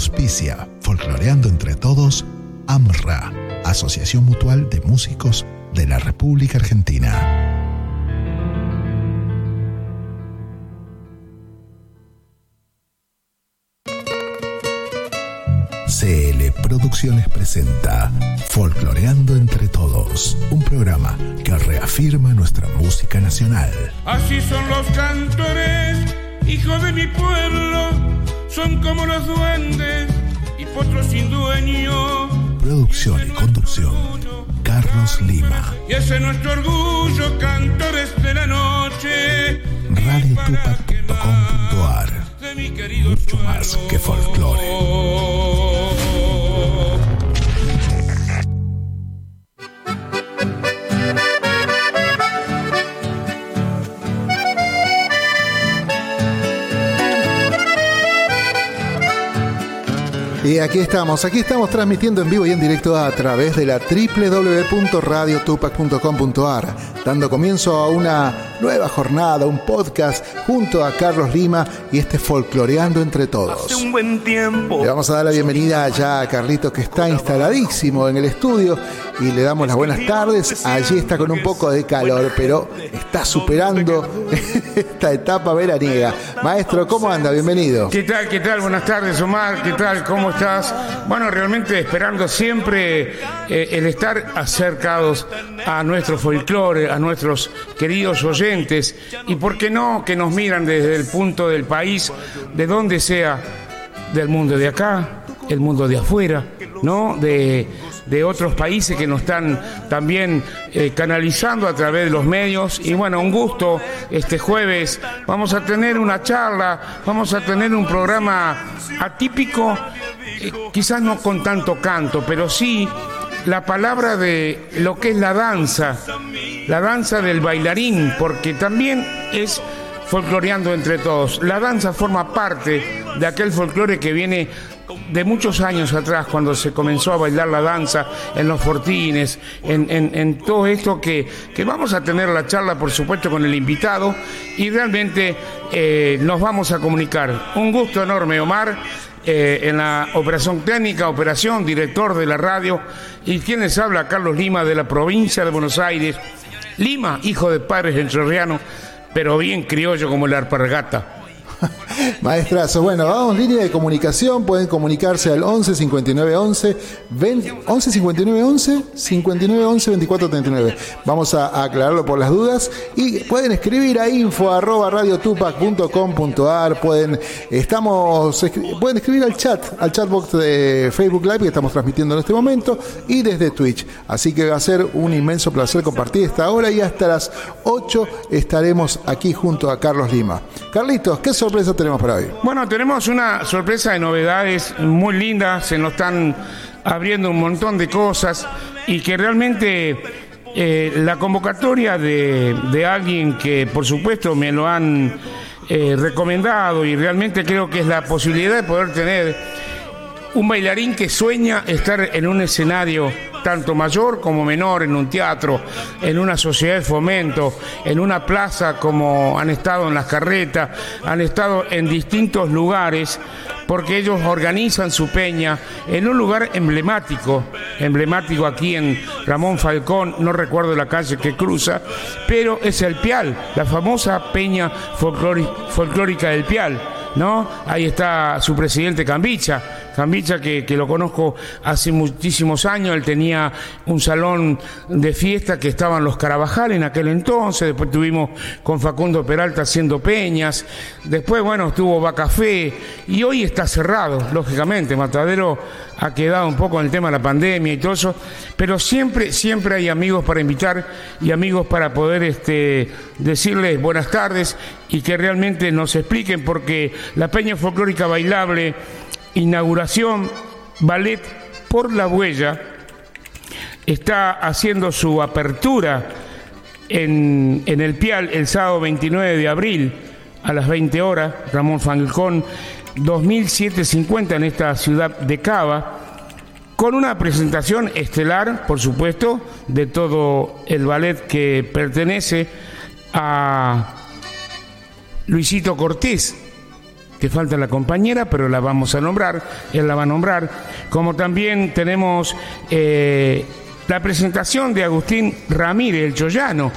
Auspicia, folcloreando entre todos, AMRA, Asociación Mutual de Músicos de la República Argentina. CL Producciones presenta Folcloreando entre Todos, un programa que reafirma nuestra música nacional. Así son los cantores, hijos de mi pueblo, son como los duendes y potros sin dueño. Producción y conducción, Carlos Lima. Y ese es nuestro orgullo, cantores de la noche. radiotupac.com.ar Mucho más que folclore. Y aquí estamos, aquí estamos transmitiendo en vivo y en directo a través de la www.radiotupac.com.ar, dando comienzo a una nueva jornada, un podcast junto a Carlos Lima y este folcloreando entre todos. un buen tiempo. Le vamos a dar la bienvenida ya a Carlitos que está instaladísimo en el estudio y le damos las buenas tardes. Allí está con un poco de calor, pero está superando esta etapa veraniega. Maestro, ¿cómo anda? Bienvenido. ¿Qué tal? ¿Qué tal? Buenas tardes, Omar. ¿Qué tal? ¿Cómo estás? Bueno, realmente esperando siempre eh, el estar acercados a nuestro folclore, a nuestros queridos oyentes y, ¿por qué no?, que nos miran desde el punto del país, de donde sea, del mundo de acá, el mundo de afuera, ¿no? De, de otros países que nos están también eh, canalizando a través de los medios. Y bueno, un gusto este jueves. Vamos a tener una charla, vamos a tener un programa atípico, eh, quizás no con tanto canto, pero sí la palabra de lo que es la danza, la danza del bailarín, porque también es folcloreando entre todos. La danza forma parte de aquel folclore que viene de muchos años atrás, cuando se comenzó a bailar la danza en los fortines, en, todo esto que, que, vamos a tener la charla, por supuesto, con el invitado y realmente eh, nos vamos a comunicar. Un gusto enorme, Omar. Eh, en la operación técnica, operación, director de la radio, y quienes habla, Carlos Lima, de la provincia de Buenos Aires. Lima, hijo de padres entrerrianos, pero bien criollo como la arpargata. Maestrazo, bueno, vamos línea de comunicación, pueden comunicarse al 11 59 11 11 59 11 59 11 24 39. Vamos a, aclararlo por las dudas y pueden escribir a info arroba radiotupac.com.ar, pueden estamos pueden escribir al chat, al chatbox de Facebook Live que estamos transmitiendo en este momento y desde Twitch. Así que va a ser un inmenso placer compartir esta hora y hasta las 8 estaremos aquí junto a Carlos Lima. Carlitos, ¿qué sorpresa tenemos para hoy? Bueno, tenemos una sorpresa de novedades muy lindas, se nos están abriendo un montón de cosas y que realmente eh, la convocatoria de, de, alguien que por supuesto me lo han eh, recomendado y realmente creo que es la posibilidad de poder tener un bailarín que sueña estar en un escenario tanto mayor como menor, en un teatro, en una sociedad de fomento, en una plaza como han estado en las carretas, han estado en distintos lugares, porque ellos organizan su peña en un lugar emblemático, emblemático aquí en Ramón Falcón, no recuerdo la calle que cruza, pero es el Pial, la famosa peña folclórica del Pial. ¿No? Ahí está su presidente Cambicha, Cambicha, que, que, lo conozco hace muchísimos años, él tenía un salón de fiesta que estaban los Carabajal en aquel entonces, después tuvimos con Facundo Peralta haciendo peñas, después, bueno, estuvo Bacafé, y hoy está cerrado, lógicamente, Matadero ha quedado un poco en el tema de la pandemia y todo eso, pero siempre, siempre hay amigos para invitar y amigos para poder este, decirles buenas tardes y que realmente nos expliquen, porque la Peña Folclórica Bailable inauguración Ballet por la Huella está haciendo su apertura en, en, el Pial el sábado 29 de abril a las 20 horas, Ramón Falcón 2750 en esta ciudad de Cava, con una presentación estelar, por supuesto, de todo el ballet que pertenece a Luisito Cortés, que falta la compañera, pero la vamos a nombrar, él la va a nombrar. Como también tenemos eh, la presentación de Agustín Ramírez, el Choyano,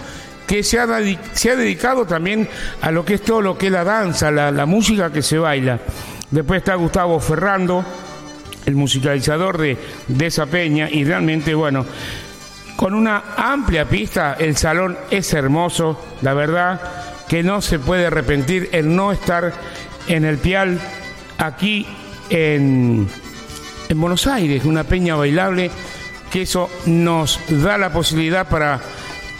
que se ha, se ha, dedicado también a lo que es todo lo que es la danza, la, la música que se baila. Después está Gustavo Ferrando, el musicalizador de, de esa peña, y realmente, bueno, con una amplia pista, el salón es hermoso, la verdad que no se puede arrepentir el no estar en el Pial aquí en, en Buenos Aires, una peña bailable, que eso nos da la posibilidad para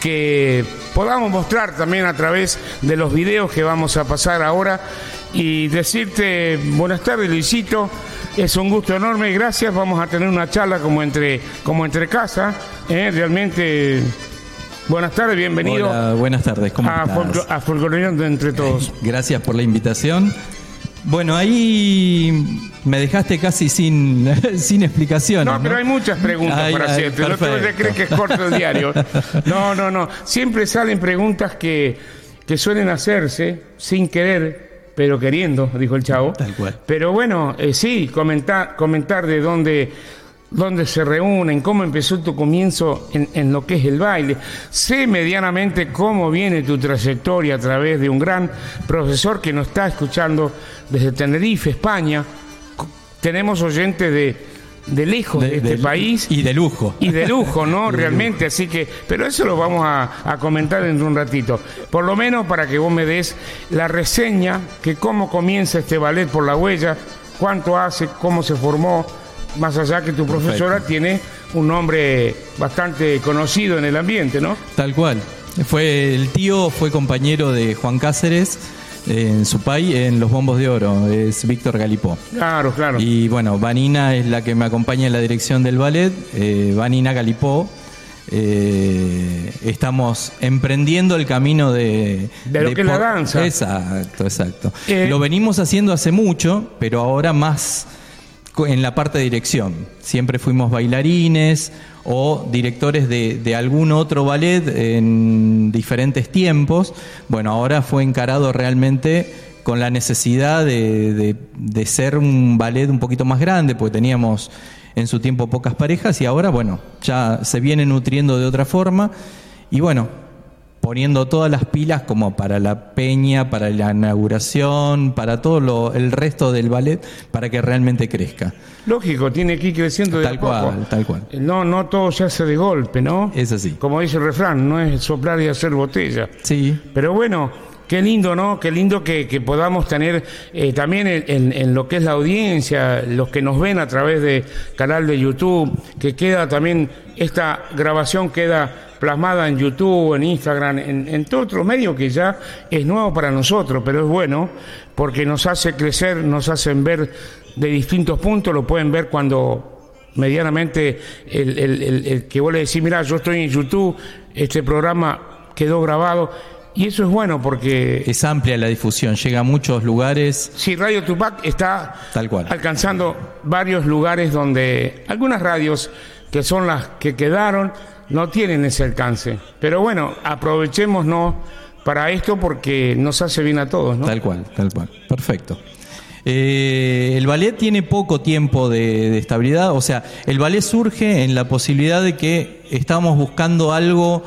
que podamos mostrar también a través de los videos que vamos a pasar ahora. Y decirte buenas tardes Luisito, es un gusto enorme, gracias, vamos a tener una charla como entre, como entre casa, ¿eh? realmente Buenas tardes, bienvenido. Hola, buenas tardes, ¿cómo a, estás? a entre todos. Gracias por la invitación. Bueno, ahí me dejaste casi sin, sin explicaciones. No, pero hay muchas preguntas Ay, para hacerte. El otro perfecto. cree que es corto el diario. No, no, no. Siempre salen preguntas que, que suelen hacerse sin querer, pero queriendo, dijo el chavo. Tal cual. Pero bueno, eh, sí, comentar, comentar de dónde, dónde se reúnen, cómo empezó tu comienzo en, en lo que es el baile. Sé medianamente cómo viene tu trayectoria a través de un gran profesor que nos está escuchando desde Tenerife, España. Tenemos oyentes de, de lejos de, De- este de- país. Y de lujo. Y de lujo, ¿no? Realmente, así que, pero eso lo vamos a, a comentar dentro de un ratito. Por lo menos para que vos me des la reseña, que cómo comienza este ballet por la huella, cuánto hace, cómo se formó, más allá que tu profesora tiene un nombre bastante conocido en el ambiente, ¿no? Tal cual. Fue el tío fue compañero de Juan Cáceres eh, en su país en los Bombos de Oro, es Víctor Galipó. Claro, claro. Y bueno, Vanina es la que me acompaña en la dirección del ballet, eh, Vanina Galipó. eh, estamos emprendiendo el camino de... De lo que es la danza. Exacto, exacto. Eh, Lo venimos haciendo hace mucho, pero ahora más en la parte de dirección. Siempre fuimos bailarines o directores de, de algún otro ballet en diferentes tiempos. Bueno, ahora fue encarado realmente con la necesidad de, de- ser un ballet un poquito más grande, porque teníamos en su tiempo pocas parejas y ahora, bueno, ya se viene nutriendo de otra forma. Y bueno, poniendo todas las pilas como para la peña, para la inauguración, para todo lo, el resto del ballet, para que realmente crezca. Lógico, tiene que ir creciendo de Tal a poco. cual, tal cual. No, no todo se hace de golpe, ¿no? Es así. Como dice el refrán, no es soplar y hacer botella. Sí, Pero bueno, qué lindo, ¿no? Qué lindo que, que podamos tener eh, también en, en- en lo que es la audiencia, los que nos ven a través de canal de YouTube, que queda también, esta grabación queda plasmada en YouTube, en Instagram, en, en todo otro medio que ya es nuevo para nosotros, pero es bueno porque nos hace crecer, nos hacen ver de distintos puntos, lo pueden ver cuando medianamente el, el- el- el que vos le decís, mira, yo estoy en YouTube, este programa quedó grabado, y eso es bueno porque es amplia la difusión, llega a muchos lugares. si Radio Tupac está Tal cual. alcanzando varios lugares donde algunas radios que son las que quedaron no tienen ese alcance. Pero bueno, aprovechémonos para esto porque nos hace bien a todos, ¿no? Tal cual, tal cual. Perfecto. Eh, el ballet tiene poco tiempo de, estabilidad, o sea, el ballet surge en la posibilidad de que estábamos buscando algo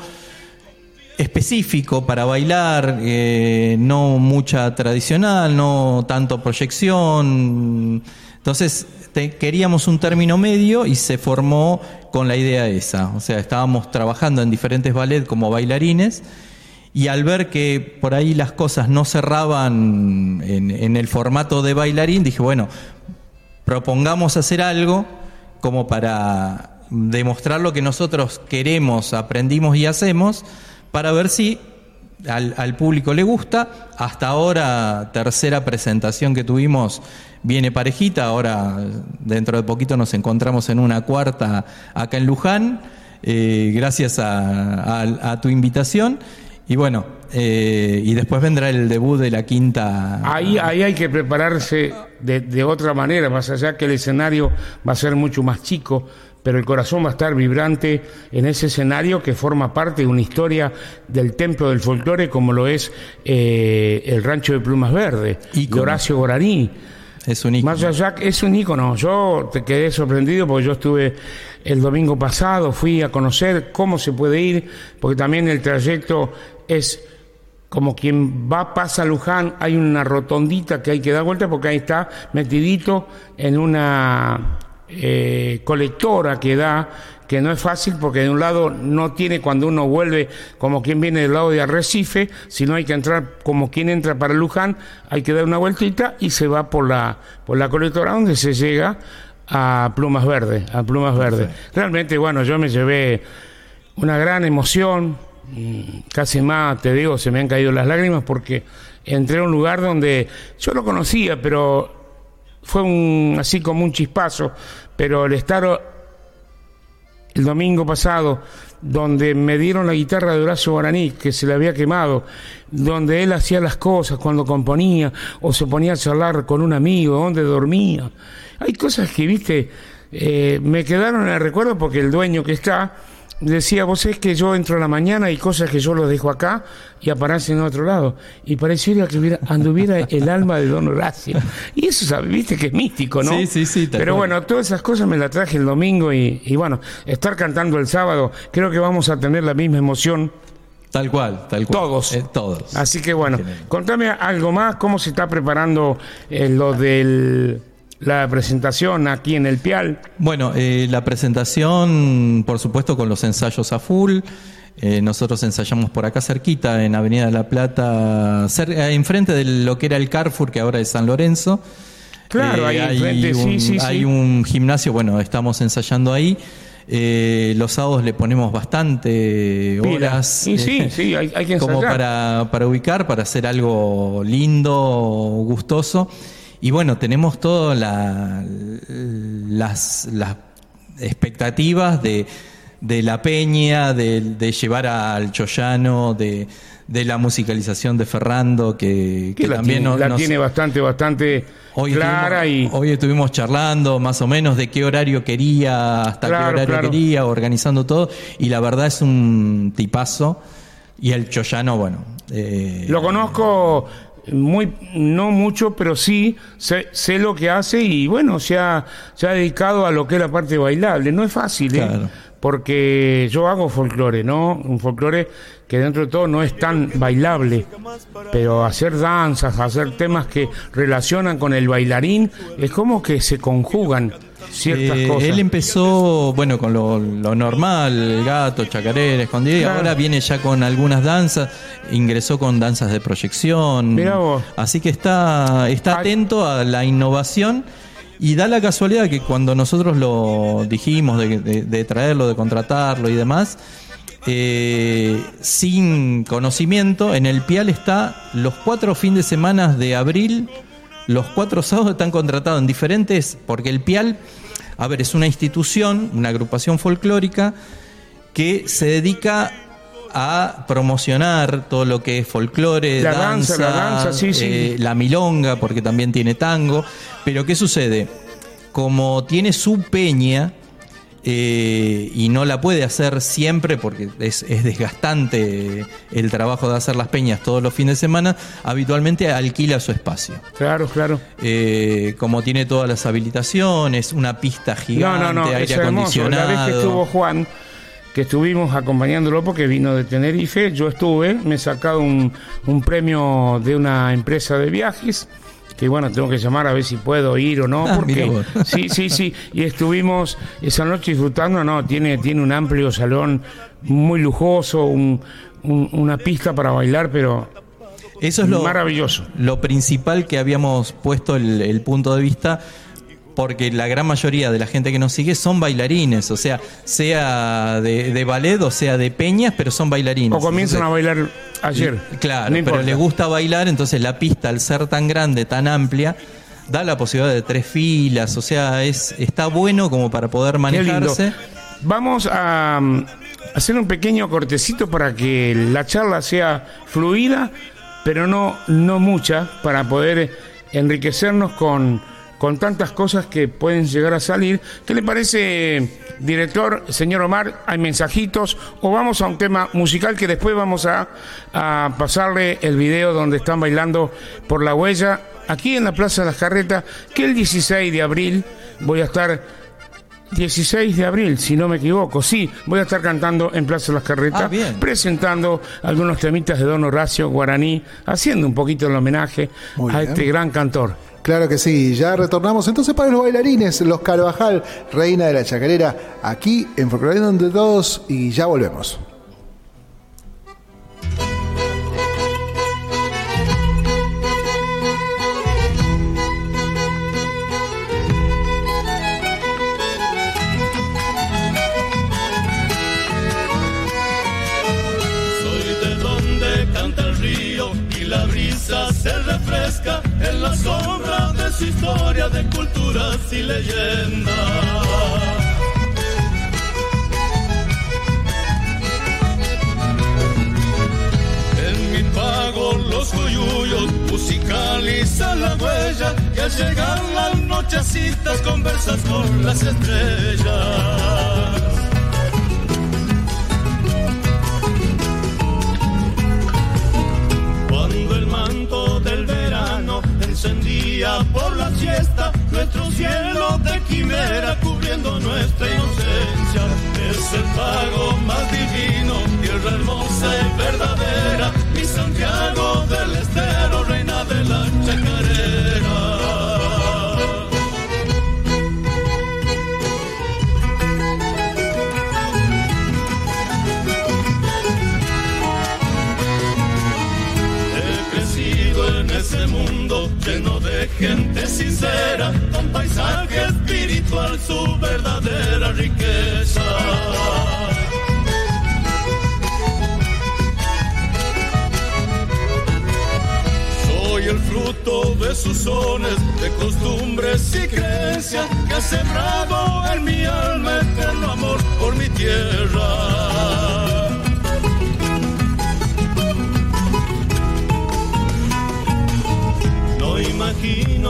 específico para bailar, eh, no mucha tradicional, no tanto proyección. Entonces te- queríamos un término medio y se formó con la idea esa. O sea, estábamos trabajando en diferentes ballet como bailarines y al ver que por ahí las cosas no cerraban en, en el formato de bailarín, dije, bueno, propongamos hacer algo como para demostrar lo que nosotros queremos, aprendimos y hacemos, para ver si al, al público le gusta. Hasta ahora, tercera presentación que tuvimos viene parejita, ahora dentro de poquito nos encontramos en una cuarta acá en Luján, eh, gracias a, tu invitación. Y bueno, eh, y después vendrá el debut de la quinta. Ahí, ahí hay que prepararse de otra manera, más allá que el escenario va a ser mucho más chico, pero el corazón va a estar vibrante en ese escenario que forma parte de una historia del templo del folclore como lo es eh, el rancho de Plumas Verde, de. Horacio Guaraní. Es un ícono. Maya Jack es un ícono. Yo te quedé sorprendido porque yo estuve el domingo pasado, fui a conocer cómo se puede ir, porque también el trayecto es como quien va, pasa a Luján, hay una rotondita que hay que dar vuelta porque ahí está metidito en una eh, colectora que da, que no es fácil porque de un lado no tiene cuando uno vuelve como quien viene del lado de Arrecife, sino hay que entrar como quien entra para Luján, hay que dar una vueltita y se va por la, por la colectora donde se llega a Plumas Verde, a Plumas Verde. Realmente, bueno, yo me llevé una gran emoción, mm, casi más, te digo, se me han caído las lágrimas porque entré a un lugar donde yo lo conocía, pero fue un así como un chispazo, pero el estar el domingo pasado, donde me dieron la guitarra de Horacio Guaraní, que se le había quemado, donde él hacía las cosas cuando componía o se ponía a charlar con un amigo, donde dormía. Hay cosas que, viste, eh, me quedaron en el recuerdo porque el dueño que está decía, vos es que yo entro a la mañana y cosas que yo los dejo acá y aparecen en otro lado. Y pareciera que hubiera, anduviera el alma de Don Horacio. Y eso, ¿sabes? viste que es místico, ¿no? Sí, sí, sí, Pero bueno, todas esas cosas me las traje el domingo y, y bueno, estar cantando el sábado, creo que vamos a tener la misma emoción. Tal cual, tal cual. Todos. Eh, todos. Así que bueno, contame algo más, cómo se está preparando eh, lo de la presentación aquí en el Pial. Bueno, eh, la presentación, por supuesto, con los ensayos a full. Eh, nosotros ensayamos por acá cerquita, en Avenida de la Plata, cerca, enfrente de lo que era el Carrefour, que ahora es San Lorenzo. Claro, ahí Eh, hay enfrente, sí, un, sí, sí. Hay un gimnasio, bueno, estamos ensayando ahí. Eh, los sábados le ponemos bastante Pila. horas. Y sí, eh, sí, hay, hay que como para ubicar, para hacer algo lindo, gustoso. Y bueno, tenemos todas la- las, las expectativas de, de la peña, de, de llevar al Choyano, de, de la musicalización de Ferrando, que, que que la, también tiene, nos- la nos- tiene bastante, bastante Hoy clara estuvimos, y hoy estuvimos charlando más o menos de qué horario quería, hasta Claro, qué horario claro. quería, organizando todo. Y la verdad es un tipazo. Y el Choyano, bueno. eh, lo conozco muy, no mucho, pero sí sé, sé lo que hace y bueno, se ha, se ha dedicado a lo que es la parte bailable. No es fácil, ¿eh? Claro. porque yo hago folclore, ¿no? Un folclore que dentro de todo no es tan bailable, pero hacer danzas, hacer temas que relacionan con el bailarín, es como que se conjugan ciertas eh, cosas. Él empezó, bueno, con lo, lo normal, el gato, chacarera, escondido, y Claro. ahora viene ya con algunas danzas, ingresó con danzas de proyección. Mirá vos. Así que está, está atento a la innovación. Y da la casualidad que cuando nosotros lo dijimos de, de- de traerlo, de contratarlo y demás, eh, sin conocimiento, en el PIAL está los cuatro fines de semana de abril, los cuatro sábados están contratados en diferentes, porque el PIAL, a ver, es una institución, una agrupación folclórica que se dedica a promocionar todo lo que es folclore, La danza, la danza, sí, sí. eh, la milonga, porque también tiene tango. Pero ¿qué sucede? Como tiene su peña eh, y no la puede hacer siempre porque es, es desgastante el trabajo de hacer las peñas todos los fines de semana, habitualmente alquila su espacio. Claro, claro. Eh, como tiene todas las habilitaciones, una pista No, gigante, no, no, aire es hermoso. La vez que estuvo acondicionado. Juan, que estuvimos acompañándolo porque vino de Tenerife, yo estuve, me he sacado un, un premio de una empresa de viajes. Que bueno, tengo que llamar a ver si puedo ir o no, Ah, porque sí, sí, sí. Y estuvimos esa noche disfrutando, no, tiene, tiene un amplio salón muy lujoso, un- un- una pista para bailar, pero Eso es lo, maravilloso. lo principal que habíamos puesto el, el punto de vista, porque la gran mayoría de la gente que nos sigue son bailarines, o sea, sea de, de ballet o sea de peñas, pero son bailarines. O comienzan a bailar ayer. Claro, no pero les gusta bailar, entonces la pista, al ser tan grande, tan amplia, da la posibilidad de tres filas, o sea, es está bueno como para poder manejarse. Vamos a, hacer un pequeño cortecito para que la charla sea fluida, pero no, no mucha, para poder enriquecernos con, con tantas cosas que pueden llegar a salir. ¿Qué le parece, director, señor Omar? ¿Hay mensajitos? ¿O vamos a un tema musical que después vamos a, a pasarle el video donde están bailando por la huella? Aquí en la Plaza de las Carretas, que el 16 de abril voy a estar 16 de abril, si no me equivoco. Sí, voy a estar cantando en Plaza de las Carretas, Ah, bien. presentando algunos temitas de Don Horacio Guaraní, haciendo un poquito el homenaje Muy a bien. este gran cantor. Claro que sí, ya retornamos entonces para los bailarines, los Carvajal, reina de la chacarera, aquí en Folcloreando entre todos y ya volvemos. Su historia de culturas y leyendas. En mi pago los coyullos musicalizan la huella y al llegar las nochecitas conversas con las estrellas. Por la siesta nuestro cielo de quimera cubriendo nuestra inocencia. Es el pago más divino, tierra hermosa y verdadera, mi Santiago del Estero, reina de la chacarera. Gente sincera, con paisaje espiritual, su verdadera riqueza. Soy el fruto de sus sones, de costumbres y creencias que ha sembrado en mi alma eterno amor por mi tierra.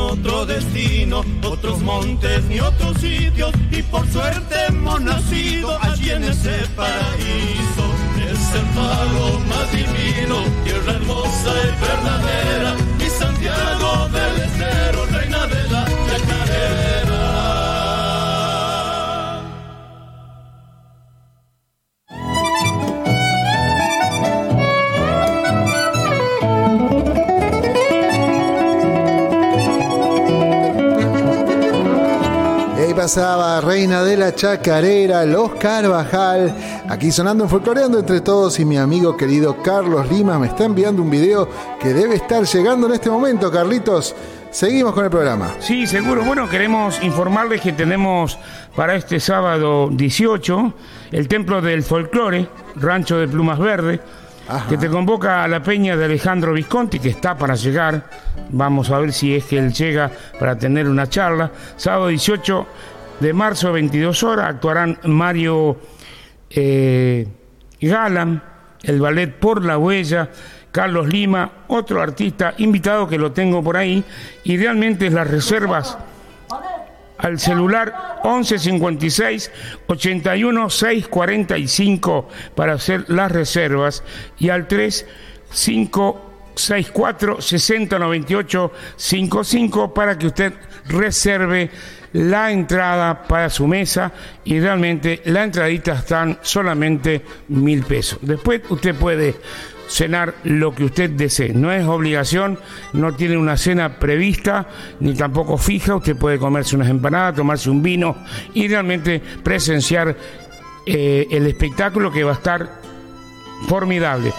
Otro destino, otros montes ni otros sitios y por suerte hemos nacido allí en ese paraíso. Es el pago más divino, tierra hermosa y verdadera, mi Santiago del Estero, Pasaba Reina de la Chacarera, Los Carvajal, aquí sonando en Folcloreando entre todos y mi amigo querido Carlos Lima me está enviando un video que debe estar llegando en este momento, Carlitos. Seguimos con el programa. Sí, seguro. Bueno, queremos informarles que tenemos para este sábado 18 el Templo del Folclore, Rancho de Plumas Verde, Ajá. que te convoca a la peña de Alejandro Visconti, que está para llegar. Vamos a ver si es que él llega para tener una charla. Sábado 18 de marzo, 22 horas, actuarán Mario eh, Galan, el ballet Por la Huella, Carlos Lima, otro artista invitado que lo tengo por ahí, y realmente las reservas al celular 1156 81 645 para hacer las reservas y al 3564 6098 55 para que usted reserve la entrada para su mesa y realmente la entradita están solamente mil pesos. Después usted puede cenar lo que usted desee. No es obligación, no tiene una cena prevista ni tampoco fija. Usted puede comerse unas empanadas, tomarse un vino y realmente presenciar eh, el espectáculo que va a estar formidable.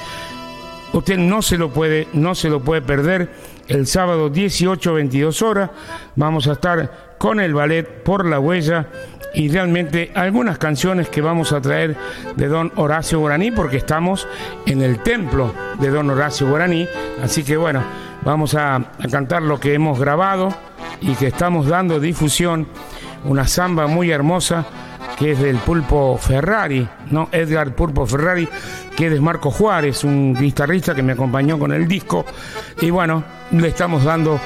Usted no se lo puede, no se lo puede perder. El sábado 18, 22 horas vamos a estar con el ballet por la huella y realmente algunas canciones que vamos a traer de don Horacio Guaraní porque estamos en el templo de don Horacio Guaraní. Así que bueno, vamos a, a cantar lo que hemos grabado y que estamos dando difusión, una samba muy hermosa que es del Pulpo Ferrari, ¿no? Edgar Pulpo Ferrari, que es Marco Juárez, un guitarrista que me acompañó con el disco. Y bueno, le estamos dando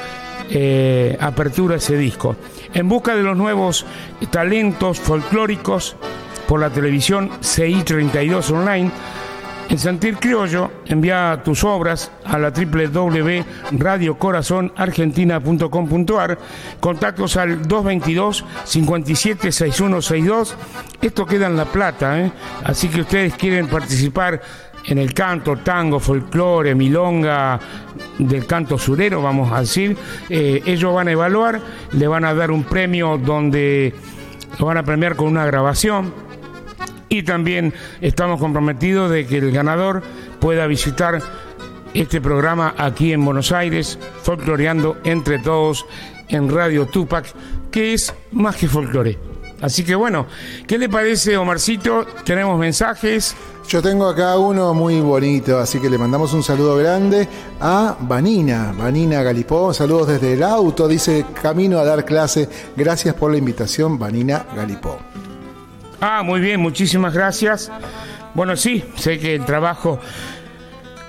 eh, apertura a ese disco. En busca de los nuevos talentos folclóricos por la televisión CI 32 Online, en Sentir Criollo, envía tus obras a la www.radiocorazonargentina.com.ar. Contactos al 222 576162. Esto queda en La Plata, ¿eh? así que ustedes quieren participar en el canto, tango, folclore, milonga, del canto surero, vamos a decir. Eh, ellos van a evaluar, le van a dar un premio donde lo van a premiar con una grabación y también estamos comprometidos de que el ganador pueda visitar este programa aquí en Buenos Aires, folcloreando entre todos en Radio Tupac, que es más que folclore. Así que bueno, ¿qué le parece Omarcito? Tenemos mensajes. Yo tengo acá uno muy bonito, así que le mandamos un saludo grande a Vanina, Vanina Galipó. Saludos desde el auto, dice camino a dar clase. Gracias por la invitación, Vanina Galipó. Ah, muy bien, muchísimas gracias. Bueno, sí, sé que el trabajo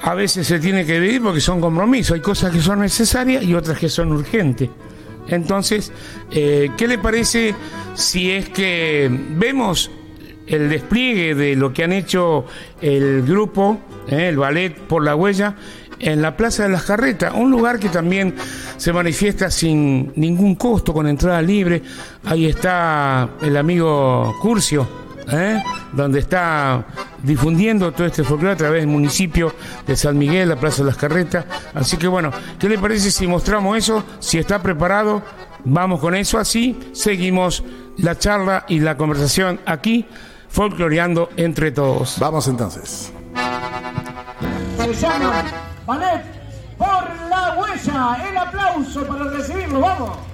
a veces se tiene que dividir porque son compromisos. Hay cosas que son necesarias y otras que son urgentes. Entonces, eh, ¿qué le parece si es que vemos el despliegue de lo que han hecho el grupo, eh, el ballet por la huella, en la Plaza de las Carretas, un lugar que también se manifiesta sin ningún costo, con entrada libre. Ahí está el amigo Curcio, ¿eh? donde está difundiendo todo este folclore a través del municipio de San Miguel, la Plaza de las Carretas. Así que bueno, ¿qué le parece si mostramos eso? Si está preparado, vamos con eso. Así seguimos la charla y la conversación aquí, folcloreando entre todos. Vamos entonces. Ballet por la huella. El aplauso para recibirlo. Vamos.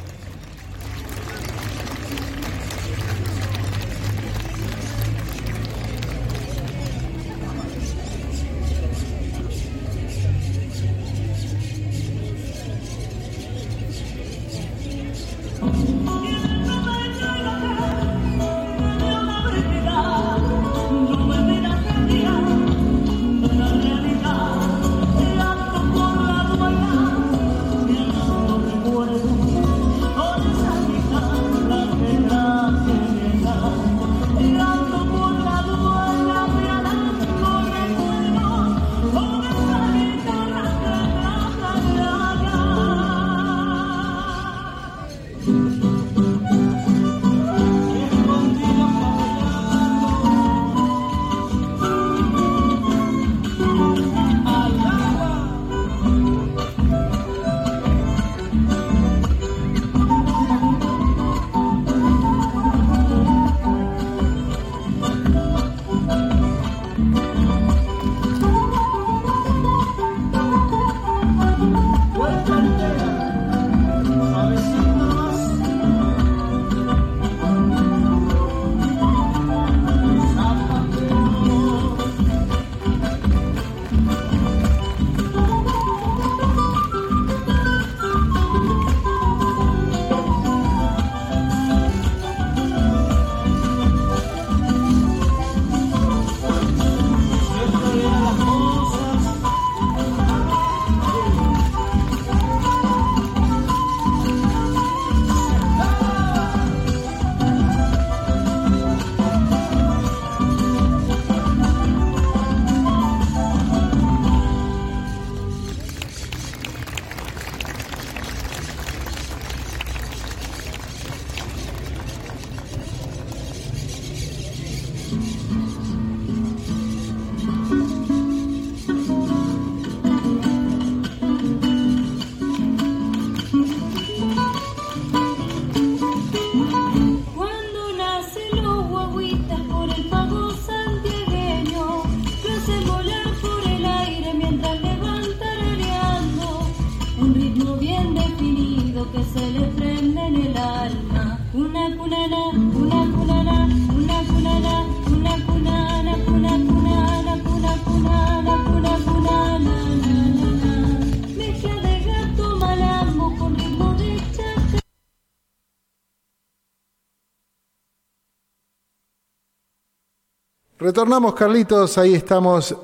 Retornamos, Carlitos, ahí estamos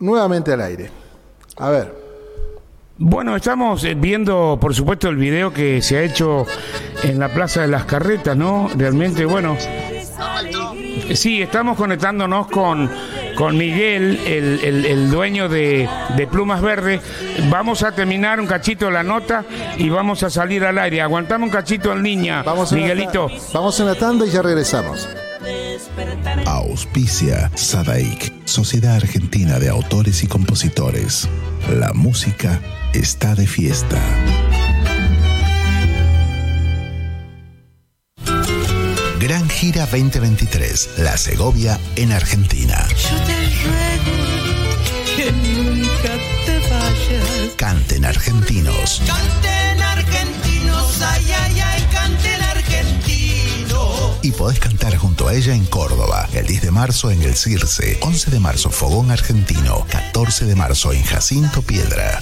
nuevamente al aire. A ver. Bueno, estamos eh, viendo, por supuesto, el video que se ha hecho en la Plaza de las Carretas, ¿no? Realmente, bueno. Sí, estamos conectándonos con, con Miguel, el, el- el dueño de, de Plumas Verdes. Vamos a terminar un cachito la nota y vamos a salir al aire. Aguantamos un cachito en línea, Vamos Miguelito. vamos en la tanda y ya regresamos. Auspicia Sadaik, Sociedad Argentina de Autores y Compositores. La música está de fiesta. Gran Gira 2023, La Segovia en Argentina. Yo te ruego que nunca te vayas. Canten argentinos. Canten argentinos, ay, ay. Y podés cantar junto a ella en Córdoba, el 10 de marzo en el Circe, 11 de marzo Fogón Argentino, 14 de marzo en Jacinto Piedra.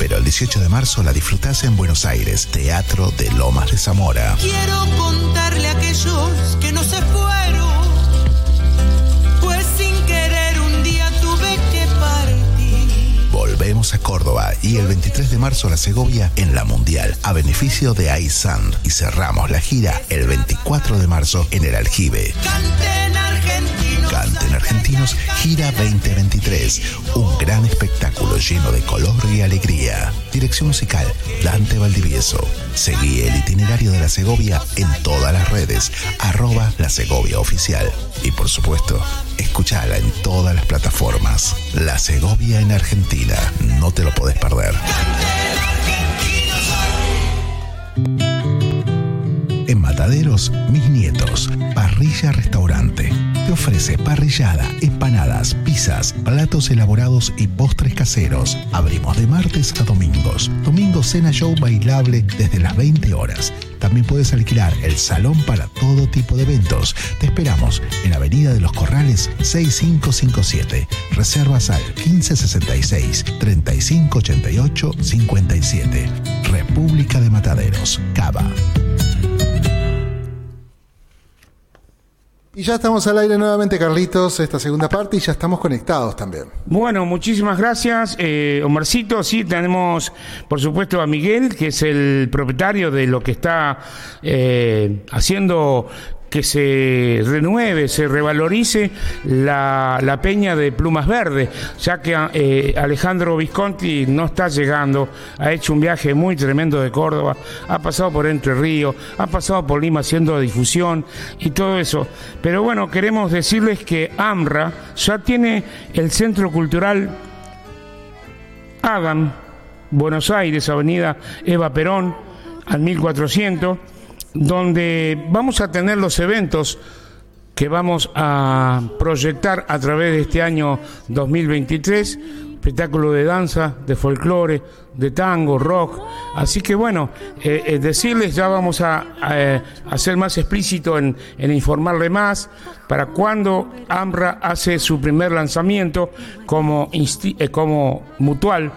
Pero el 18 de marzo la disfrutás en Buenos Aires, Teatro de Lomas de Zamora. Quiero contarle a aquellos que no se fueron. A Córdoba y el 23 de marzo a la Segovia en la Mundial a beneficio de iSand y cerramos la gira el 24 de marzo en el Aljibe. Argentinos. Canten Argentinos Gira 2023, un gran espectáculo lleno de color y alegría. Dirección musical Dante Valdivieso. Seguí el itinerario de la Segovia en todas las redes, arroba la Segovia Oficial. Y por supuesto, escuchala en todas las plataformas. La Segovia en Argentina, no te lo podés perder. En Mataderos, mis nietos, Parrilla Restaurante. Ofrece parrillada, empanadas, pizzas, platos elaborados y postres caseros. Abrimos de martes a domingos. Domingo cena show bailable desde las 20 horas. También puedes alquilar el salón para todo tipo de eventos. Te esperamos en Avenida de los Corrales 6557. Reservas al 1566 3588 57. República de Mataderos, Cava. Y ya estamos al aire nuevamente, Carlitos, esta segunda parte y ya estamos conectados también. Bueno, muchísimas gracias, eh, Omarcito. Sí, tenemos, por supuesto, a Miguel, que es el propietario de lo que está eh, haciendo que se renueve, se revalorice la, la peña de plumas verdes, ya que eh, Alejandro Visconti no está llegando, ha hecho un viaje muy tremendo de Córdoba, ha pasado por Entre Ríos, ha pasado por Lima haciendo difusión y todo eso. Pero bueno, queremos decirles que AMRA ya tiene el Centro Cultural Adam, Buenos Aires, Avenida Eva Perón, al 1400, donde vamos a tener los eventos que vamos a proyectar a través de este año 2023, espectáculo de danza, de folclore, de tango, rock. Así que bueno, eh, eh, decirles, ya vamos a, a, eh, a ser más explícito en, en informarle más para cuando AMRA hace su primer lanzamiento como, eh, como mutual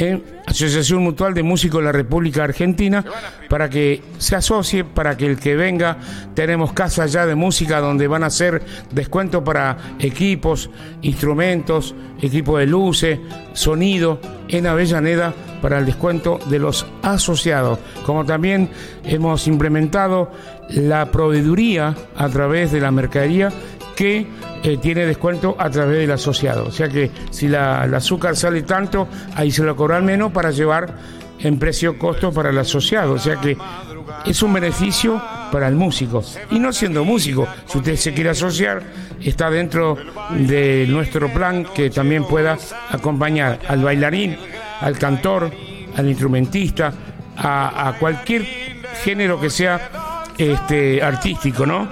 en Asociación Mutual de Músicos de la República Argentina para que se asocie, para que el que venga, tenemos casas ya de música donde van a hacer descuento para equipos, instrumentos, equipo de luces, sonido en Avellaneda para el descuento de los asociados. Como también hemos implementado la proveeduría a través de la mercadería que eh, tiene descuento a través del asociado. O sea que si la, el azúcar sale tanto, ahí se lo cobran menos para llevar en precio costo para el asociado. O sea que es un beneficio para el músico. Y no siendo músico, si usted se quiere asociar, está dentro de nuestro plan que también pueda acompañar al bailarín, al cantor, al instrumentista, a, a cualquier género que sea este, artístico, ¿no?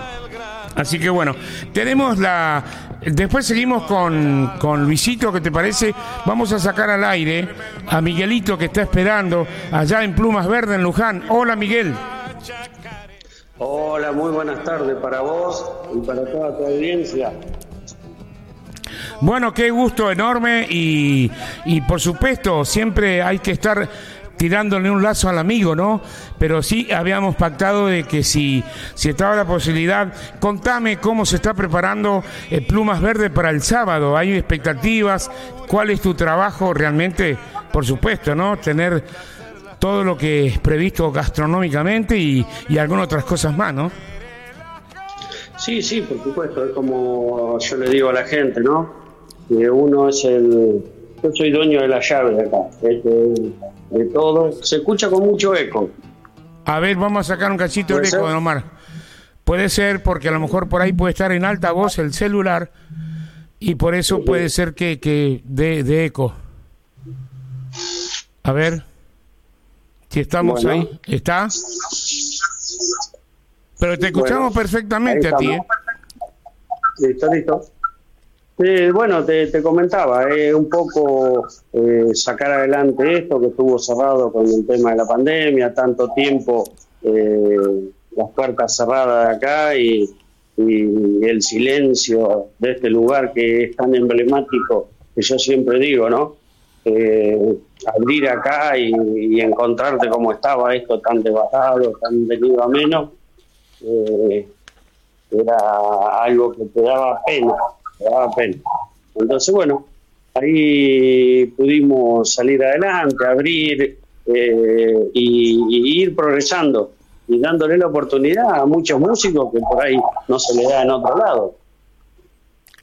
Así que bueno, tenemos la. Después seguimos con, con Luisito, ¿qué te parece? Vamos a sacar al aire a Miguelito que está esperando allá en Plumas Verde, en Luján. Hola Miguel. Hola, muy buenas tardes para vos y para toda tu audiencia. Bueno, qué gusto enorme y, y por supuesto siempre hay que estar tirándole un lazo al amigo, ¿no? Pero sí habíamos pactado de que si, si estaba la posibilidad, contame cómo se está preparando eh, Plumas Verdes para el sábado. ¿Hay expectativas? ¿Cuál es tu trabajo realmente? Por supuesto, ¿no? Tener todo lo que es previsto gastronómicamente y, y algunas otras cosas más, ¿no? Sí, sí, por supuesto, es como yo le digo a la gente, ¿no? Que uno es el... Yo soy dueño de la llave de acá, de, de todo. Se escucha con mucho eco. A ver, vamos a sacar un cachito de ¿Puede eco, ser? don Omar. Puede ser porque a lo mejor por ahí puede estar en alta voz el celular y por eso puede ser que, que de, de eco. A ver. Si estamos Bueno. ahí. ¿Está? Pero te escuchamos Bueno, perfectamente a ti, ¿eh? Listo, listo. Eh, bueno, te, comentaba, eh, un poco eh, sacar adelante esto que estuvo cerrado con el tema de la pandemia, tanto tiempo eh, las puertas cerradas acá y, el silencio de este lugar que es tan emblemático, que yo siempre digo, ¿no? Eh, abrir acá y, y encontrarte como estaba esto tan devastado, tan venido a menos, era algo que te daba pena, te daba pena. Entonces, bueno, ahí pudimos salir adelante, abrir eh, y, y ir progresando y dándole la oportunidad a muchos músicos que por ahí no se le da en otro lado.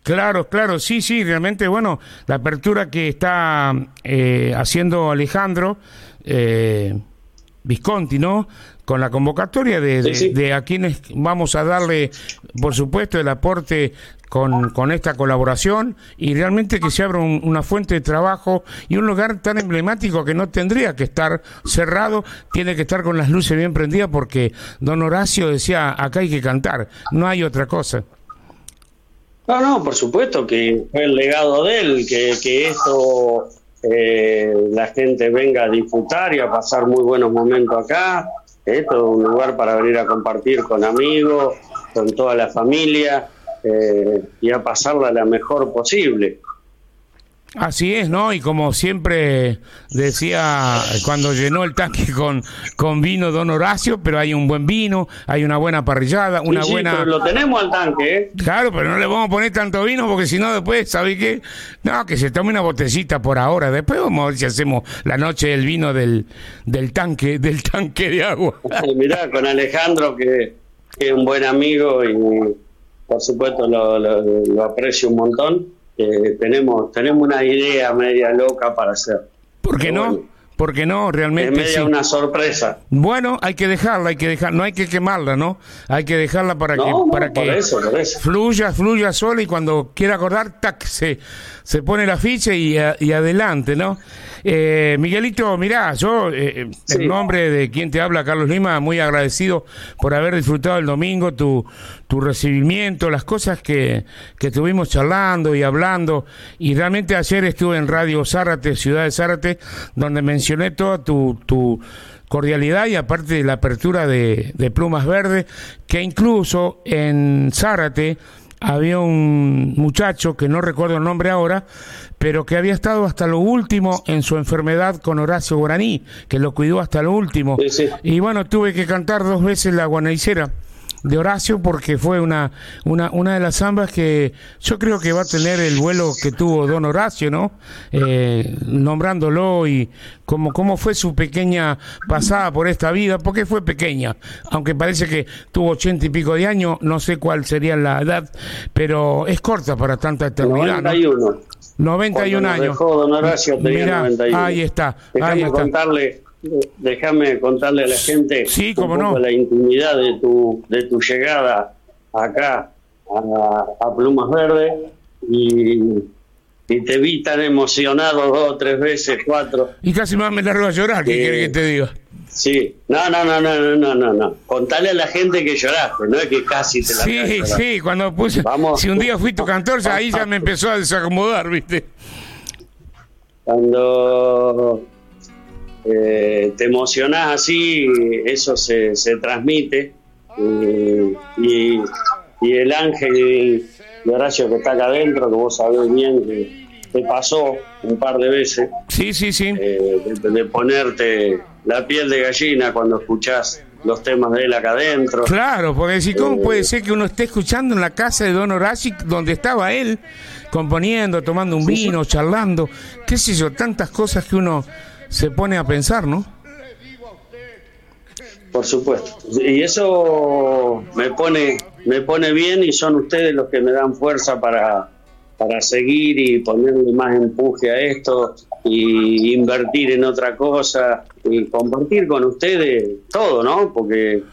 Claro, claro, sí, sí, realmente, bueno, la apertura que está eh, haciendo Alejandro eh, Visconti, ¿no? Con la convocatoria de, de- Sí, sí. de a quienes vamos a darle, por supuesto, el aporte con, con esta colaboración y realmente que se abra un- una fuente de trabajo y un lugar tan emblemático que no tendría que estar cerrado, tiene que estar con las luces bien prendidas porque don Horacio decía, acá hay que cantar, no hay otra cosa. No, no, por supuesto que fue el legado de él, que, que esto eh, la gente venga a disfrutar y a pasar muy buenos momentos acá. Esto es un lugar para venir a compartir con amigos, con toda la familia eh, y a pasarla la mejor posible. Así es, ¿no? Y como siempre decía cuando llenó el tanque con, con vino Don Horacio, pero hay un buen vino, hay una buena parrillada, una Sí, sí, buena... pero lo tenemos al tanque, ¿eh? Claro, pero no le vamos a poner tanto vino porque si no después, ¿sabe qué? No, que se tome una botecita por ahora. Después vamos a ver si hacemos la noche del vino del, del tanque, del tanque de agua. Mirá, con Alejandro, que, que es un buen amigo y por supuesto lo, lo- lo aprecio un montón. eh, tenemos, tenemos una idea media loca para hacer. ¿Por qué Pero no? bueno, ¿Por qué no? Es Realmente media sí. una sorpresa. Bueno, hay que dejarla, hay que dejar, no hay que quemarla, ¿no? Hay que dejarla para No, que, no, para por que eso, por eso. fluya, fluya sola y cuando quiera acordar, tac, se, se pone la ficha y, a- y adelante, ¿no? Eh, Miguelito, mirá, yo, eh, en Sí. nombre de quien te habla, Carlos Lima, muy agradecido por haber disfrutado el domingo, tu, tu recibimiento, las cosas que, que estuvimos charlando y hablando. Y realmente ayer estuve en Radio Zárate, Ciudad de Zárate, donde mencioné toda tu, tu cordialidad y aparte de la apertura de, de Plumas Verdes, que incluso en Zárate había un muchacho que no recuerdo el nombre ahora, pero que había estado hasta lo último en su enfermedad con Horacio Guaraní, que lo cuidó hasta lo último. Sí, sí. Y bueno, tuve que cantar dos veces la guanaicera de Horacio porque fue una, una, una de las zambas que yo creo que va a tener el vuelo que tuvo don Horacio, ¿no? Eh, nombrándolo y cómo, cómo fue su pequeña pasada por esta vida, porque fue pequeña, aunque parece que tuvo ochenta y pico de años, no sé cuál sería la edad, pero es corta para tanta eternidad, ¿no? 91. 91 Cuando nos años. dejó don Horacio tenía Mirá, 91. ahí está, ahí está. contarle, déjame contarle a la gente sí, un la intimidad de tu, de tu llegada acá a, a Plumas Verdes y, te vi tan emocionado dos, o tres veces, cuatro. Y casi más me largo a llorar, ¿qué eh, quieres que te diga? Sí, no, no, no, no, no, no, no. Contale a la gente que lloraste, no es que casi te la Sí, sí, cuando puse. Vamos. Si un día fui tu cantor, ya ahí ya me empezó a desacomodar, ¿viste? Cuando eh, te emocionás así, eso se, se transmite. eh, y, y el ángel de Horacio que está acá adentro, que vos sabés bien que, te pasó un par de veces. Sí, sí, sí. Eh, de, de, ponerte la piel de gallina cuando escuchás los temas de él acá adentro. Claro, porque si ¿cómo puede ser que uno esté escuchando en la casa de Don Horacio donde estaba él, componiendo, tomando un vino, charlando, qué sé yo, tantas cosas que uno se pone a pensar, ¿no? Por supuesto. Y eso me pone, me pone bien y son ustedes los que me dan fuerza para, para seguir y ponerle más empuje a esto y invertir en otra cosa y compartir con ustedes todo, ¿no? Porque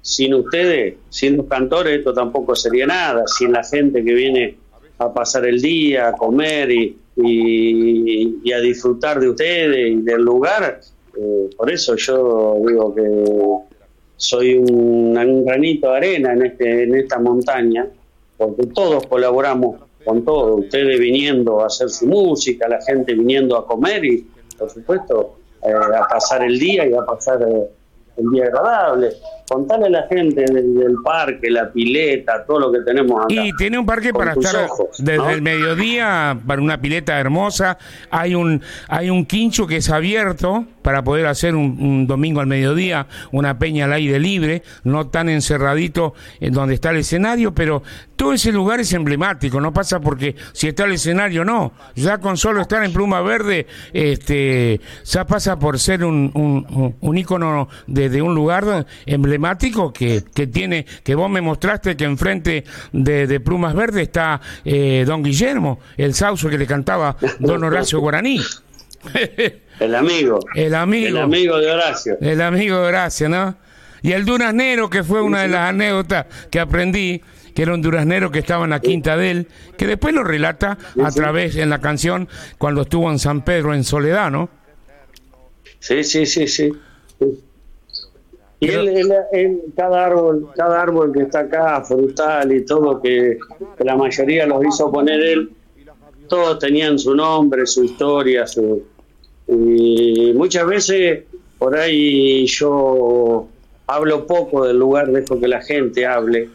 sin ustedes, sin los cantores, esto tampoco sería nada, sin la gente que viene a pasar el día, a comer y, y, a disfrutar de ustedes y del lugar. Eh, por eso yo digo que soy un, un granito de arena en, este, en esta montaña, porque todos colaboramos con todo, ustedes viniendo a hacer su música, la gente viniendo a comer y, por supuesto, eh, a pasar el día y a pasar eh, el día agradable. Contarle a la gente del, del parque, la pileta, todo lo que tenemos acá. Y tiene un parque para estar ojos, desde ¿no? el mediodía para una pileta hermosa. Hay un hay un quincho que es abierto para poder hacer un, un domingo al mediodía una peña al aire libre, no tan encerradito en donde está el escenario, pero todo ese lugar es emblemático. No pasa porque si está el escenario no. Ya con solo estar en pluma verde, este ya pasa por ser un un, un- ícono de, de un lugar emblemático que, que tiene, que vos me mostraste que enfrente de, de Plumas Verdes está eh, Don Guillermo, el sauso que le cantaba Don Horacio Guaraní. El amigo. El amigo. El amigo de Horacio. El amigo de Horacio, ¿no? Y el duraznero, que fue una de las anécdotas que aprendí, que era un duraznero que estaba en la quinta de él, que después lo relata a través en la canción cuando estuvo en San Pedro en Soledad, ¿no? Sí, sí, sí, sí. Y él, él- él- cada árbol, cada árbol que está acá, frutal y todo, que, que la mayoría los hizo poner él, todos tenían su nombre, su historia, su y muchas veces por ahí yo hablo poco del lugar, dejo que la gente hable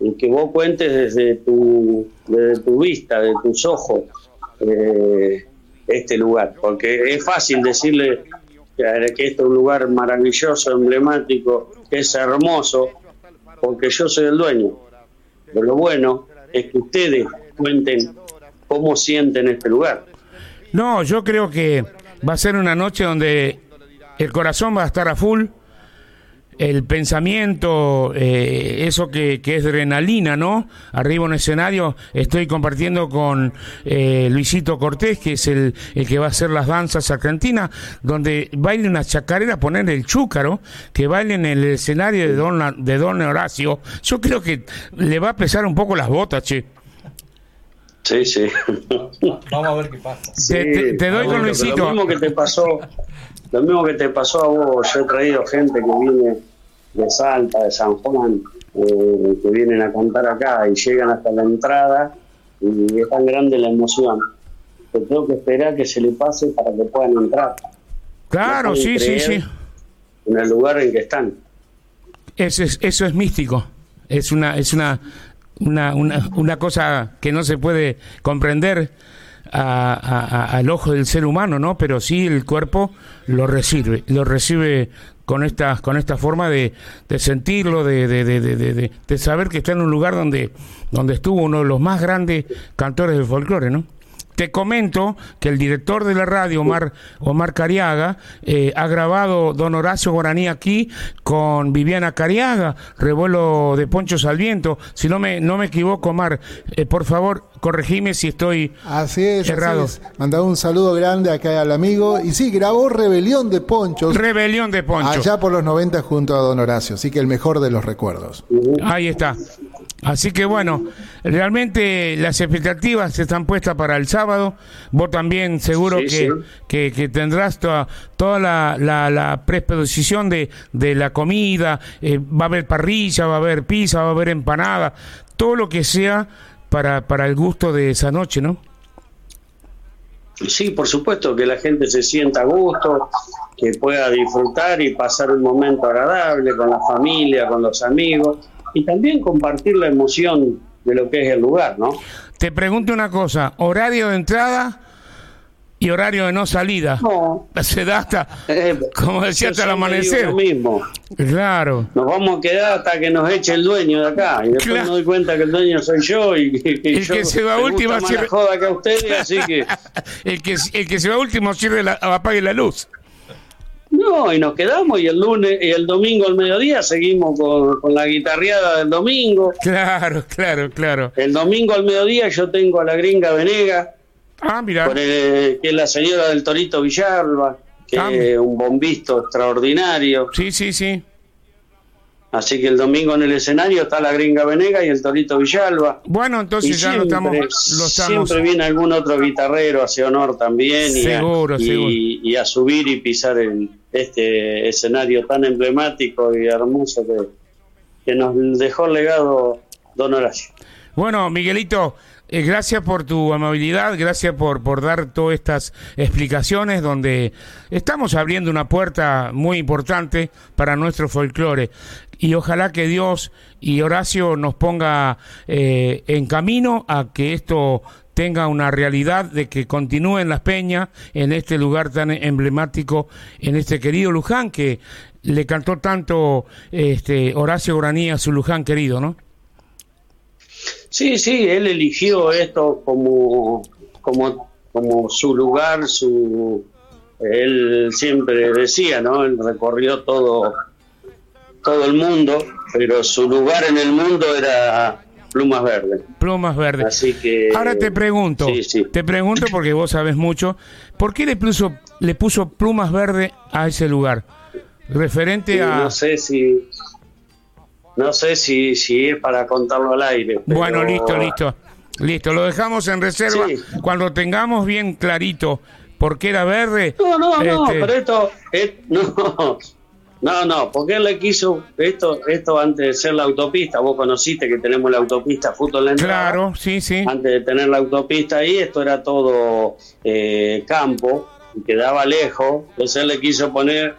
y que vos cuentes desde tu, desde tu vista, de tus ojos, eh, este lugar, porque es fácil decirle que, este es un lugar maravilloso, emblemático, que es hermoso, porque yo soy el dueño. Pero lo bueno es que ustedes cuenten cómo sienten este lugar. No, yo creo que va a ser una noche donde el corazón va a estar a full, el pensamiento, eh, eso que, que es adrenalina, ¿no? Arriba en un escenario estoy compartiendo con eh, Luisito Cortés, que es el, el que va a hacer las danzas argentinas, donde baile una chacarera, poner el chúcaro, que baile en el escenario de Don, de Don Horacio. Yo creo que le va a pesar un poco las botas, che. Sí, sí. Vamos a ver qué pasa. Te- te- te doy con Bueno, Luisito. Lo mismo que te pasó, lo mismo que te pasó a vos, yo he traído gente que viene de Salta, de San Juan, eh, que vienen a cantar acá y llegan hasta la entrada y es tan grande la emoción que tengo que esperar que se le pase para que puedan entrar Claro, No sí, sí, sí. en el lugar en que están. Eso es, eso es místico. Es una, es una, una, una, una cosa que no se puede comprender a- a- al ojo del ser humano, ¿no? Pero sí el cuerpo lo recibe, lo recibe con esta, con esta forma de, de sentirlo, de, de, de, de, de- de- de saber que está en un lugar donde, donde estuvo uno de los más grandes cantores del folclore, ¿no? Te comento que el director de la radio, Omar, Omar Cariaga, eh, ha grabado Don Horacio Guaraní aquí con Viviana Cariaga, revuelo de Ponchos al Viento. Si no me, no me equivoco, Omar, eh, por favor, corregime si estoy Así es, errado. así es. Mandaba un saludo grande acá al amigo. Y sí, grabó Rebelión de Ponchos Rebelión de Poncho. allá por los 90 junto a Don Horacio. Así que el mejor de los recuerdos. Ahí está. Así que bueno, realmente las expectativas están puestas para el sábado. Vos también seguro Sí, que, sí. que, que tendrás toda, toda la, la, la predisposición de, de la comida. eh, va a haber parrilla, va a haber pizza, va a haber empanada. Todo lo que sea para, para el gusto de esa noche, ¿no? Sí, por supuesto, que la gente se sienta a gusto, que pueda disfrutar y pasar un momento agradable con la familia, con los amigos y también compartir la emoción de lo que es el lugar, ¿no? Te pregunto una cosa, horario de entrada y horario de no salida. No. Se da hasta, Eh, como decía, hasta el amanecer. mismo. Claro. Nos vamos a quedar hasta que nos eche el dueño de acá. Y después Claro. me doy cuenta que el dueño soy yo y, y El yo que se va último sirve- joda que a ustedes, así que... El que, el que se va último sirve la, apague la luz. No, y nos quedamos y el lunes y el domingo al mediodía seguimos con, con la guitarreada del domingo. Claro, claro, claro. El domingo al mediodía yo tengo a la gringa Venega, Ah, mira. con el- que es la señora del Torito Villalba, que Ah, es un bombisto extraordinario. Sí, sí, sí. Así que el domingo en el escenario está la gringa Venega y el Torito Villalba. Bueno, Y entonces ya lo estamos, lo estamos. siempre viene algún otro guitarrero, hace honor también, y, Seguro, a, y- seguro. y a subir y pisar el, este escenario tan emblemático y hermoso que, que nos dejó el legado Don Horacio. Bueno, Miguelito, eh, gracias por tu amabilidad, gracias por, por dar todas estas explicaciones donde estamos abriendo una puerta muy importante para nuestro folclore. Y ojalá que Dios y Horacio nos ponga eh, en camino a que esto tenga una realidad de que continúen las peñas en este lugar tan emblemático, en este querido Luján que le cantó tanto este Horacio Guaraní a su Luján querido, ¿no? Sí, sí, él eligió esto como, como, como su lugar, su él siempre decía, ¿no? Él recorrió todo, todo el mundo, pero su lugar en el mundo era Plumas Verdes. Plumas verdes. Así que Ahora te pregunto, Sí, sí. te pregunto porque vos sabes mucho, ¿por qué le puso le puso plumas verdes a ese lugar? Referente Sí, a no sé si no sé si, si es para contarlo al aire. pero- Bueno, listo, listo. Listo, lo dejamos en reserva Sí. cuando tengamos bien clarito por qué era verde. No, no, no, este, pero esto, es- no, no, no, porque él le quiso esto, esto antes de ser la autopista, vos conociste que tenemos la autopista justo en la entrada. Claro, sí, sí. Antes de tener la autopista ahí, esto era todo eh, campo, y quedaba lejos, entonces él le quiso poner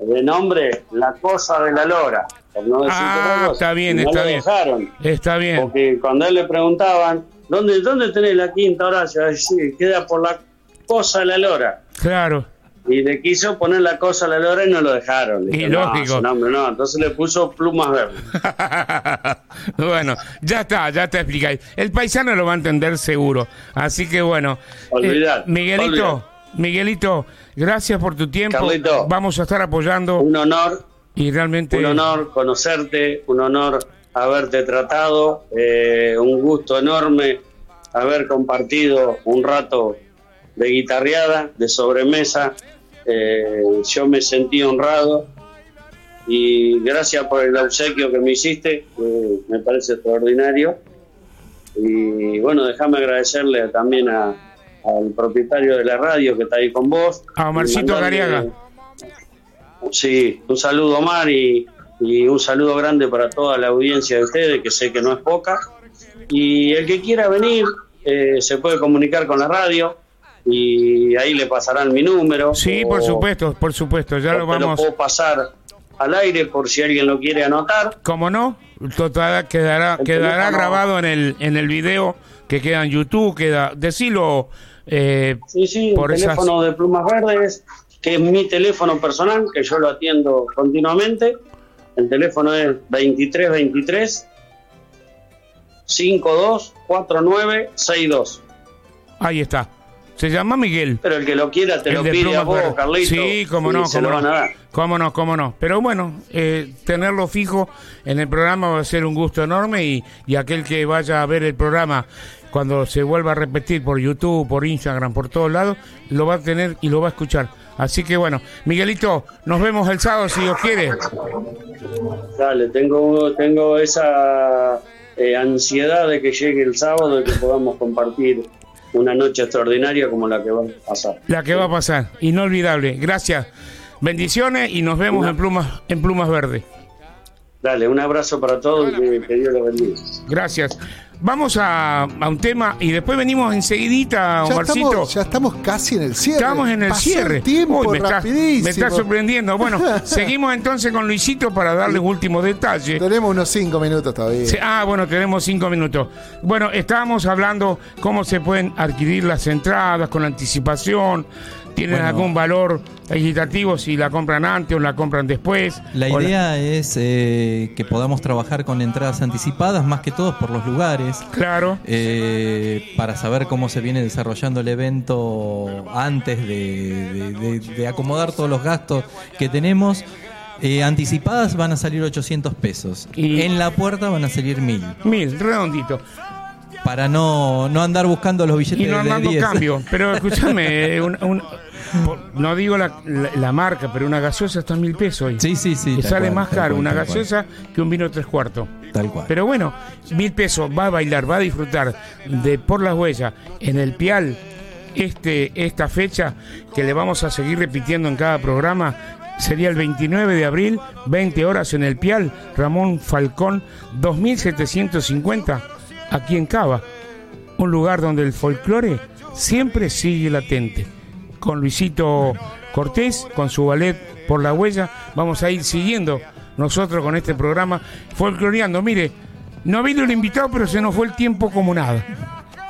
de nombre La Cosa de la Lora. Por no decir Ah, cosa. está bien, Y no está lo bien. dejaron. Está bien. Porque cuando a él le preguntaban, ¿dónde, dónde tenés la quinta Horacio? Sí, queda por la cosa de la lora. Claro. Y le quiso poner la cosa a la lora y no lo dejaron. Y dijo, no, lógico. nombre no. Entonces le puso plumas verdes. bueno, ya está, ya te explicáis. El paisano lo va a entender seguro. Así que bueno. Olvidad, Eh, Miguelito, olvidad. Miguelito, gracias por tu tiempo. Carlito. Vamos a estar apoyando Un honor, y realmente un honor conocerte, un honor haberte tratado, eh, un gusto enorme haber compartido un rato de guitarreada, de sobremesa. Eh, yo me sentí honrado y gracias por el obsequio que me hiciste, me parece extraordinario. Y bueno, déjame agradecerle también a- al propietario de la radio que está ahí con vos. A Omarcito mandarle- Gariaga. Sí, un saludo Omar y, y un saludo grande para toda la audiencia de ustedes, que sé que no es poca. Y el que quiera venir eh, se puede comunicar con la radio y ahí le pasarán mi número. Sí, o- por supuesto, por supuesto, ya lo te lo vamos. puedo pasar al aire por si alguien lo quiere anotar. ¿Cómo no? Total, quedará, El quedará teléfono- grabado en el, en el video que queda en YouTube, queda, decilo eh, Sí, sí, por el esas... teléfono de Plumas Verdes, que es mi teléfono personal, que yo lo atiendo continuamente. El teléfono es 2323 524962. Ahí está. Se llama Miguel. Pero el que lo quiera te El lo de pide a vos. Carlito. Sí, cómo no, cómo lo van a no. dar. Cómo no, cómo no. Pero bueno, eh, tenerlo fijo en el programa va a ser un gusto enorme y, y aquel que vaya a ver el programa cuando se vuelva a repetir por YouTube, por Instagram, por todos lados, lo va a tener y lo va a escuchar. Así que bueno, Miguelito, nos vemos el sábado si Dios quiere. Dale, tengo, tengo esa eh, ansiedad de que llegue el sábado y que podamos compartir una noche extraordinaria como la que va a pasar. La que va a pasar, inolvidable. Gracias. Bendiciones y nos vemos en plumas en plumas verdes. Dale, un abrazo para todos y que, que Dios los bendiga. Gracias. Vamos a, a un tema y después venimos enseguidita, Ya Omarcito. estamos, ya estamos casi en el cierre. Estamos en el Pasó cierre. tiempo Uy, me, está, rapidísimo. me está sorprendiendo. Bueno, seguimos entonces con Luisito para darle último detalle. Tenemos unos cinco minutos todavía. Ah, bueno, tenemos cinco minutos. Bueno, estábamos hablando cómo se pueden adquirir las entradas con anticipación. ¿Tienen Bueno. algún valor equitativo si la compran antes o la compran después? La idea es eh, que podamos trabajar con entradas anticipadas, más que todo por los lugares, Claro. eh, para saber cómo se viene desarrollando el evento antes de, de- de- de acomodar todos los gastos que tenemos. Eh, anticipadas van a salir 800 pesos. Y- En la puerta van a salir 1000. Mil, redondito. Para no, no andar buscando los billetes Y no de andando 10. cambio. Pero escúchame, un- no digo la, la- la marca, pero una gaseosa está a mil pesos hoy. Sí, sí, sí. Y sale cual, más caro cual, una cual. gaseosa que un vino tres cuartos. Tal cual. Pero bueno, mil pesos, va a bailar, va a disfrutar de Por las Huellas en el Pial este, esta fecha que le vamos a seguir repitiendo en cada programa. Sería el 29 de abril, 20 horas en el Pial, Ramón Falcón, 2750, aquí en Cava. Un lugar donde el folclore siempre sigue latente. Con Luisito Cortés, con su ballet Por la Huella, vamos a ir siguiendo nosotros con este programa folcloreando. Mire, no vino el invitado, pero se nos fue el tiempo como nada.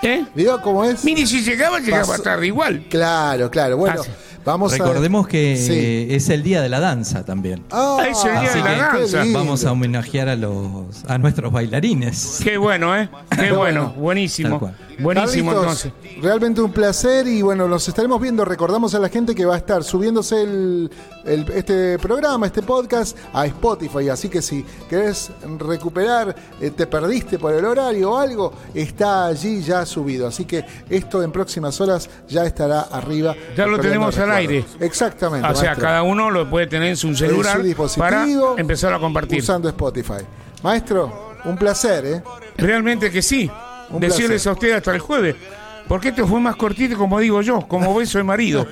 ¿Eh? ¿Vio cómo es? Mire, si llegaba, llegaba tarde igual. Claro, claro. Bueno, a. Recordemos que Sí. es el día de la danza también. Ah, es el día de la qué danza. lindo. Vamos a homenajear a los a nuestros bailarines. Qué bueno, ¿eh? Qué bueno, Tal buenísimo. Buenísimo Carlitos, entonces. Realmente un placer y bueno, nos estaremos viendo. Recordamos a la gente que va a estar subiéndose el, el- este programa, este podcast a Spotify. Así que si querés recuperar, eh, te perdiste por el horario o algo, está allí ya subido. Así que esto en próximas horas ya estará arriba. Ya lo tenemos al aire. Exactamente. O sea, maestro. cada uno lo puede tener en su celular En su dispositivo, para empezar a compartir. Usando Spotify. Maestro, un placer, ¿eh? Realmente que sí. Un Decirles placer. a ustedes hasta el jueves. Porque esto fue más cortito, como digo yo, como beso de marido.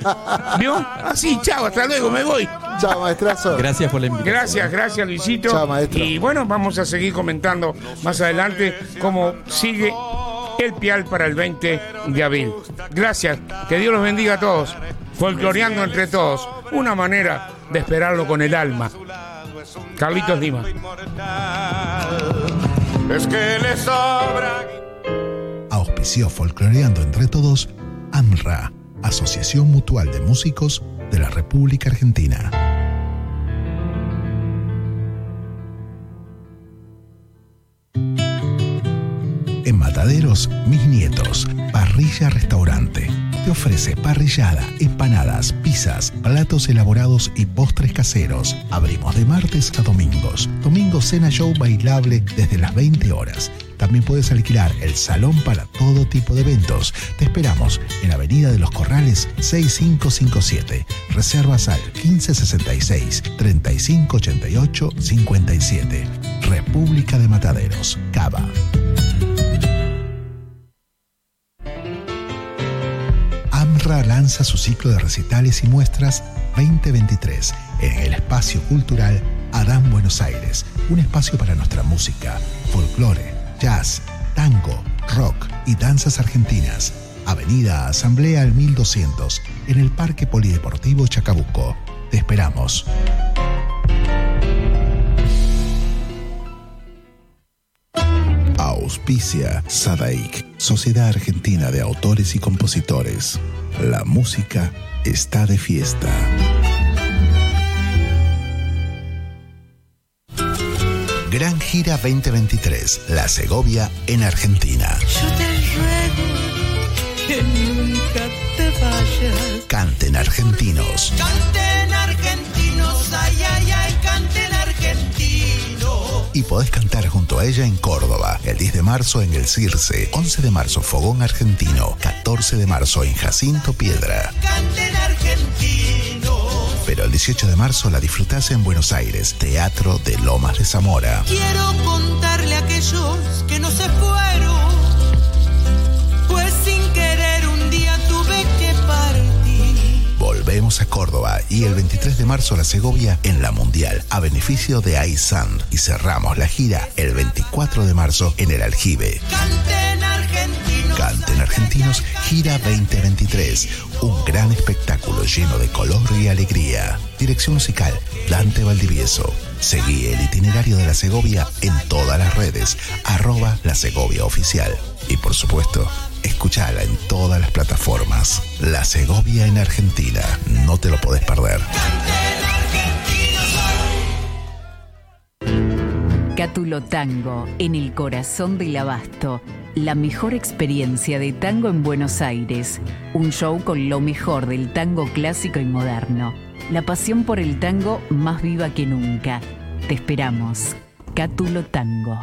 ¿Vio? Así, chao, hasta luego, me voy. Chao, maestrazo. Gracias por la invitación. Gracias, gracias Luisito. Chao, maestro. Y bueno, vamos a seguir comentando más adelante cómo sigue el Pial para el 20 de abril. Gracias, que Dios los bendiga a todos. Folcloreando entre todos, una manera de esperarlo con el alma. Carlitos Lima. Es que le sobra. Auspició Folcloreando entre todos AMRA, Asociación Mutual de Músicos de la República Argentina. En Mataderos, mis nietos, Parrilla Restaurante. Te ofrece parrillada, empanadas, pizzas, platos elaborados y postres caseros. Abrimos de martes a domingos. Domingo cena show bailable desde las 20 horas. También puedes alquilar el salón para todo tipo de eventos. Te esperamos en Avenida de los Corrales 6557. Reservas al 1566 3588 57. República de Mataderos, Cava. AMRA lanza su ciclo de recitales y muestras 2023 en el espacio cultural Adán Buenos Aires, un espacio para nuestra música, folclore, jazz, tango, rock y danzas argentinas. Avenida Asamblea al 1200, en el Parque Polideportivo Chacabuco. Te esperamos. Auspicia Sadaik, Sociedad Argentina de Autores y Compositores. La música está de fiesta. Gran Gira 2023, La Segovia en Argentina. Yo te ruego que nunca te vayas. Canten argentinos. Canten argentinos, ay, ay, ay, canten argentinos. Y podés cantar junto a ella en Córdoba, el 10 de marzo en el Circe, 11 de marzo Fogón Argentino, 14 de marzo en Jacinto Piedra. Canten argentinos. Pero el 18 de marzo la disfrutás en Buenos Aires, Teatro de Lomas de Zamora. Quiero contarle a aquellos que no se fueron, pues sin querer un día tuve que partir. Volvé Traemos a Córdoba y el 23 de marzo a la Segovia en la Mundial a beneficio de iSand y cerramos la gira el 24 de marzo en el Aljibe. Canten argentinos. Gira 2023, un gran espectáculo lleno de color y alegría. Dirección musical Dante Valdivieso. Seguí el itinerario de la Segovia en todas las redes, arroba la Segovia Oficial. Y por supuesto, escuchala en todas las plataformas. La Segovia en Argentina, no te lo podés perder. Cátulo Tango, en el corazón del abasto. La mejor experiencia de tango en Buenos Aires. Un show con lo mejor del tango clásico y moderno. La pasión por el tango más viva que nunca. Te esperamos. Cátulo Tango.